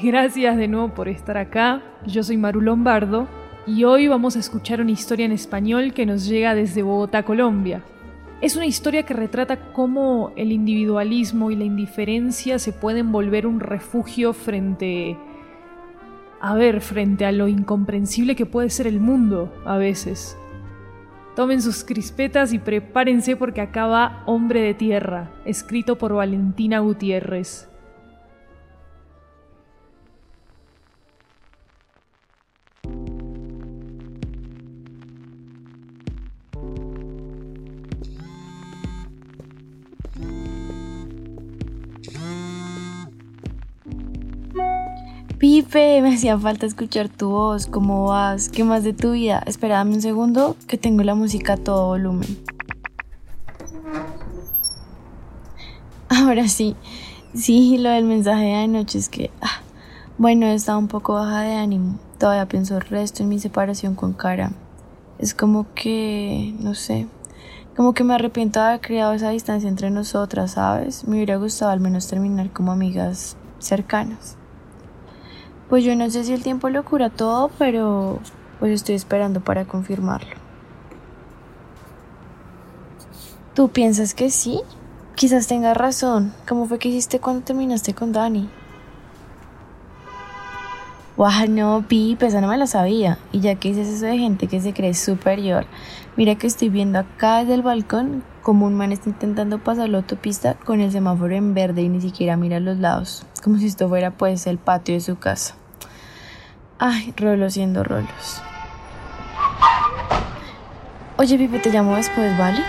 Gracias de nuevo por estar acá. Yo soy Maru Lombardo y hoy vamos a escuchar una historia en español que nos llega desde Bogotá, Colombia. Es una historia que retrata cómo el individualismo y la indiferencia se pueden volver un refugio frente a ver, frente a lo incomprensible que puede ser el mundo a veces. Tomen sus crispetas y prepárense porque acaba Hombre de Tierra, escrito por Valentina Gutiérrez. Pipe, me hacía falta escuchar tu voz. ¿Cómo vas? ¿Qué más de tu vida? Espérame un segundo, que tengo la música a todo volumen. Ahora sí, sí, lo del mensaje de anoche es que, ah, bueno, he estado un poco baja de ánimo. Todavía pienso el resto en mi separación con Cara. Es como que, no sé, como que me arrepiento de haber creado esa distancia entre nosotras, ¿sabes? Me hubiera gustado al menos terminar como amigas cercanas. Pues yo no sé si el tiempo lo cura todo, pero pues estoy esperando para confirmarlo. ¿Tú piensas que sí? Quizás tengas razón. ¿Cómo fue que hiciste cuando terminaste con Dani? Guau, no, Pipe, esa no me la sabía. Y ya que dices eso de gente que se cree superior, mira que estoy viendo acá desde el balcón como un man está intentando pasar la autopista con el semáforo en verde y ni siquiera mira a los lados. Como si esto fuera pues el patio de su casa. Ay, rolos siendo rolos. Oye, Pipe, te llamo después, ¿vale?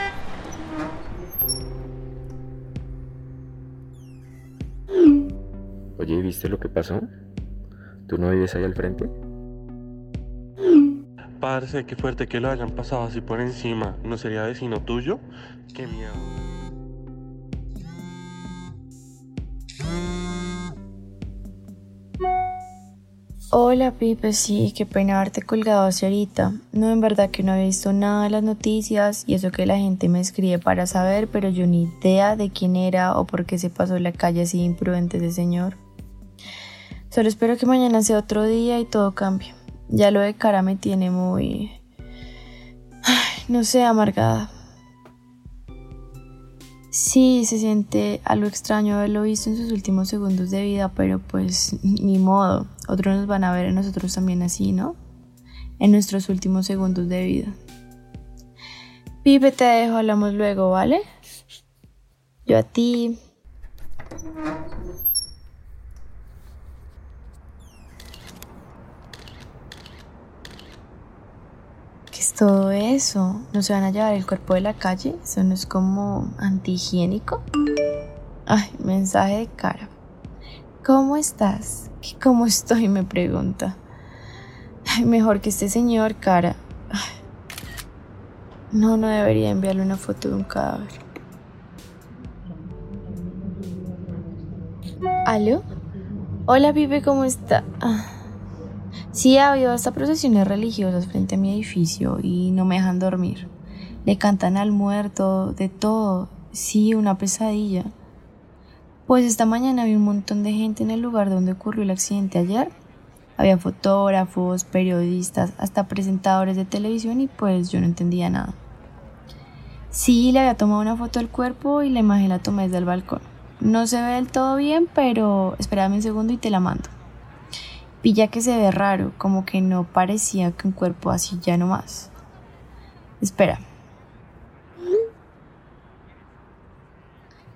Oye, ¿viste lo que pasó? ¿Tú no vives ahí al frente? Parece que fuerte que lo hayan pasado así por encima. ¿No sería vecino tuyo? Qué miedo. Hola Pipe, sí, qué pena haberte colgado hacia ahorita. No, en verdad que no había visto nada de las noticias y eso que la gente me escribe para saber, pero yo ni idea de quién era o por qué se pasó la calle así imprudente ese señor. Solo espero que mañana sea otro día y todo cambie. Ya lo de cara me tiene muy... Ay, no sé, amargada. Sí, se siente algo extraño haberlo visto en sus últimos segundos de vida, pero pues ni modo. Otros nos van a ver a nosotros también así, ¿no? En nuestros últimos segundos de vida. Pipe, te dejo, hablamos luego, ¿vale? Yo a ti. Todo eso? ¿No se van a llevar el cuerpo de la calle? ¿Eso no es como antihigiénico? Ay, mensaje de cara. ¿Cómo estás? ¿Cómo estoy? me pregunta. Ay, mejor que este señor, cara. No, no debería enviarle una foto de un cadáver. ¿Aló? Hola, Pipe, ¿cómo está? Ah. Sí ha habido hasta procesiones religiosas frente a mi edificio y no me dejan dormir. Le cantan al muerto, de todo. Sí, una pesadilla. Pues esta mañana vi un montón de gente en el lugar donde ocurrió el accidente ayer. Había fotógrafos, periodistas, hasta presentadores de televisión y pues yo no entendía nada. Sí, le había tomado una foto del cuerpo y la imagen la tomé desde el balcón. No se ve del todo bien, pero espérame un segundo y te la mando. Pilla que se ve raro, como que no parecía que un cuerpo así ya no más. Espera.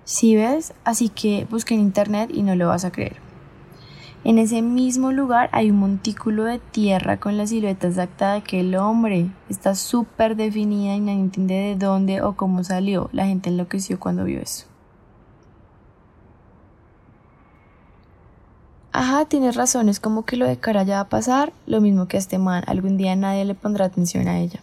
Si ves, así que busca en internet y no lo vas a creer. En ese mismo lugar hay un montículo de tierra con la silueta exacta de aquel hombre. Está súper definida y nadie entiende de dónde o cómo salió. La gente enloqueció cuando vio eso. Ajá, tienes razón, es como que lo de cara ya va a pasar, lo mismo que a este man, algún día nadie le pondrá atención a ella.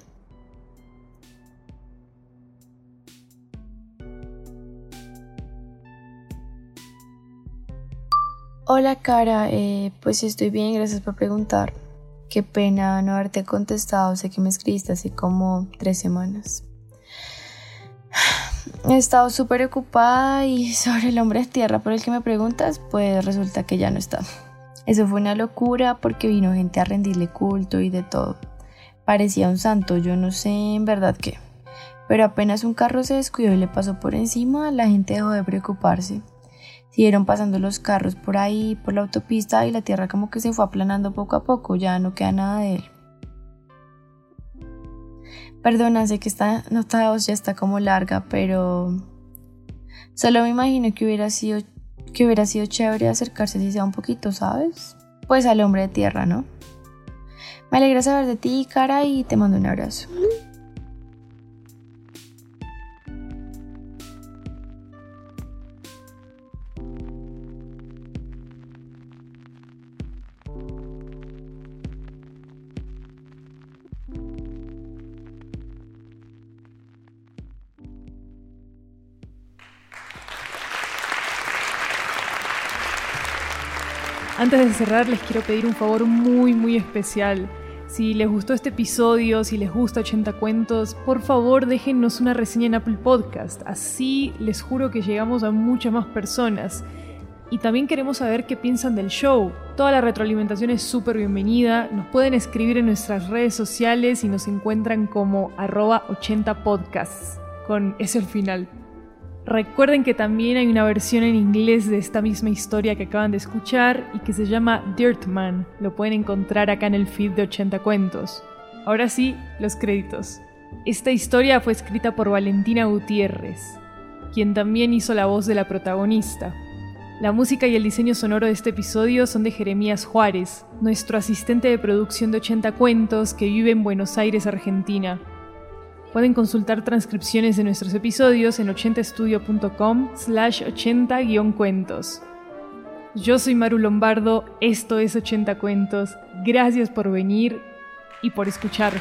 Hola cara, eh, pues estoy bien, gracias por preguntar. Qué pena no haberte contestado, sé que me escribiste hace como tres semanas. He estado súper ocupada y sobre el hombre de tierra por el que me preguntas, pues resulta que ya no está. Eso fue una locura porque vino gente a rendirle culto y de todo. Parecía un santo, yo no sé en verdad qué. Pero apenas un carro se descuidó y le pasó por encima, la gente dejó de preocuparse. Siguieron pasando los carros por ahí, por la autopista y la tierra como que se fue aplanando poco a poco, ya no queda nada de él. Perdona, sé que esta nota de voz ya está como larga, pero solo me imagino que hubiera sido que hubiera sido chévere acercarse si sea un poquito, ¿sabes? Pues al hombre de tierra, ¿no? Me alegra saber de ti, cara, y te mando un abrazo. Antes de cerrar, les quiero pedir un favor muy, muy especial. Si les gustó este episodio, si les gusta 80 cuentos, por favor déjennos una reseña en Apple Podcast. Así les juro que llegamos a muchas más personas. Y también queremos saber qué piensan del show. Toda la retroalimentación es súper bienvenida. Nos pueden escribir en nuestras redes sociales y nos encuentran como arroba 80 podcasts, con ese al final. Recuerden que también hay una versión en inglés de esta misma historia que acaban de escuchar y que se llama Dirtman. Lo pueden encontrar acá en el feed de 80 cuentos. Ahora sí, los créditos. Esta historia fue escrita por Valentina Gutiérrez, quien también hizo la voz de la protagonista. La música y el diseño sonoro de este episodio son de Jeremías Juárez, nuestro asistente de producción de 80 cuentos que vive en Buenos Aires, Argentina. Pueden consultar transcripciones de nuestros episodios en 80estudio.com slash 80-cuentos. Yo soy Maru Lombardo, esto es 80 Cuentos, gracias por venir y por escuchar.